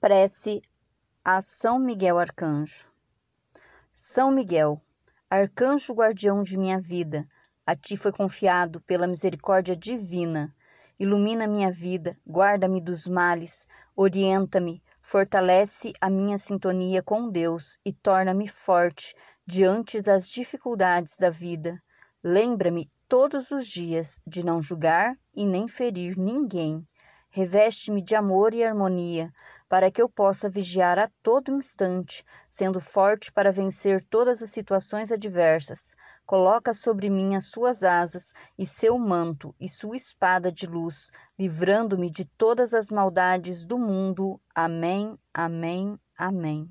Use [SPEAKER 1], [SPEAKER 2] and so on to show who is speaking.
[SPEAKER 1] Prece a São Miguel Arcanjo. São Miguel, arcanjo guardião de minha vida, a ti foi confiado pela misericórdia divina. Ilumina minha vida, guarda-me dos males, orienta-me, fortalece a minha sintonia com Deus e torna-me forte diante das dificuldades da vida. Lembra-me todos os dias de não julgar e nem ferir ninguém Reveste-me de amor e harmonia, para que eu possa vigiar a todo instante, sendo forte para vencer todas as situações adversas. Coloca sobre mim as suas asas e seu manto e sua espada de luz, livrando-me de todas as maldades do mundo. Amém, amém, amém.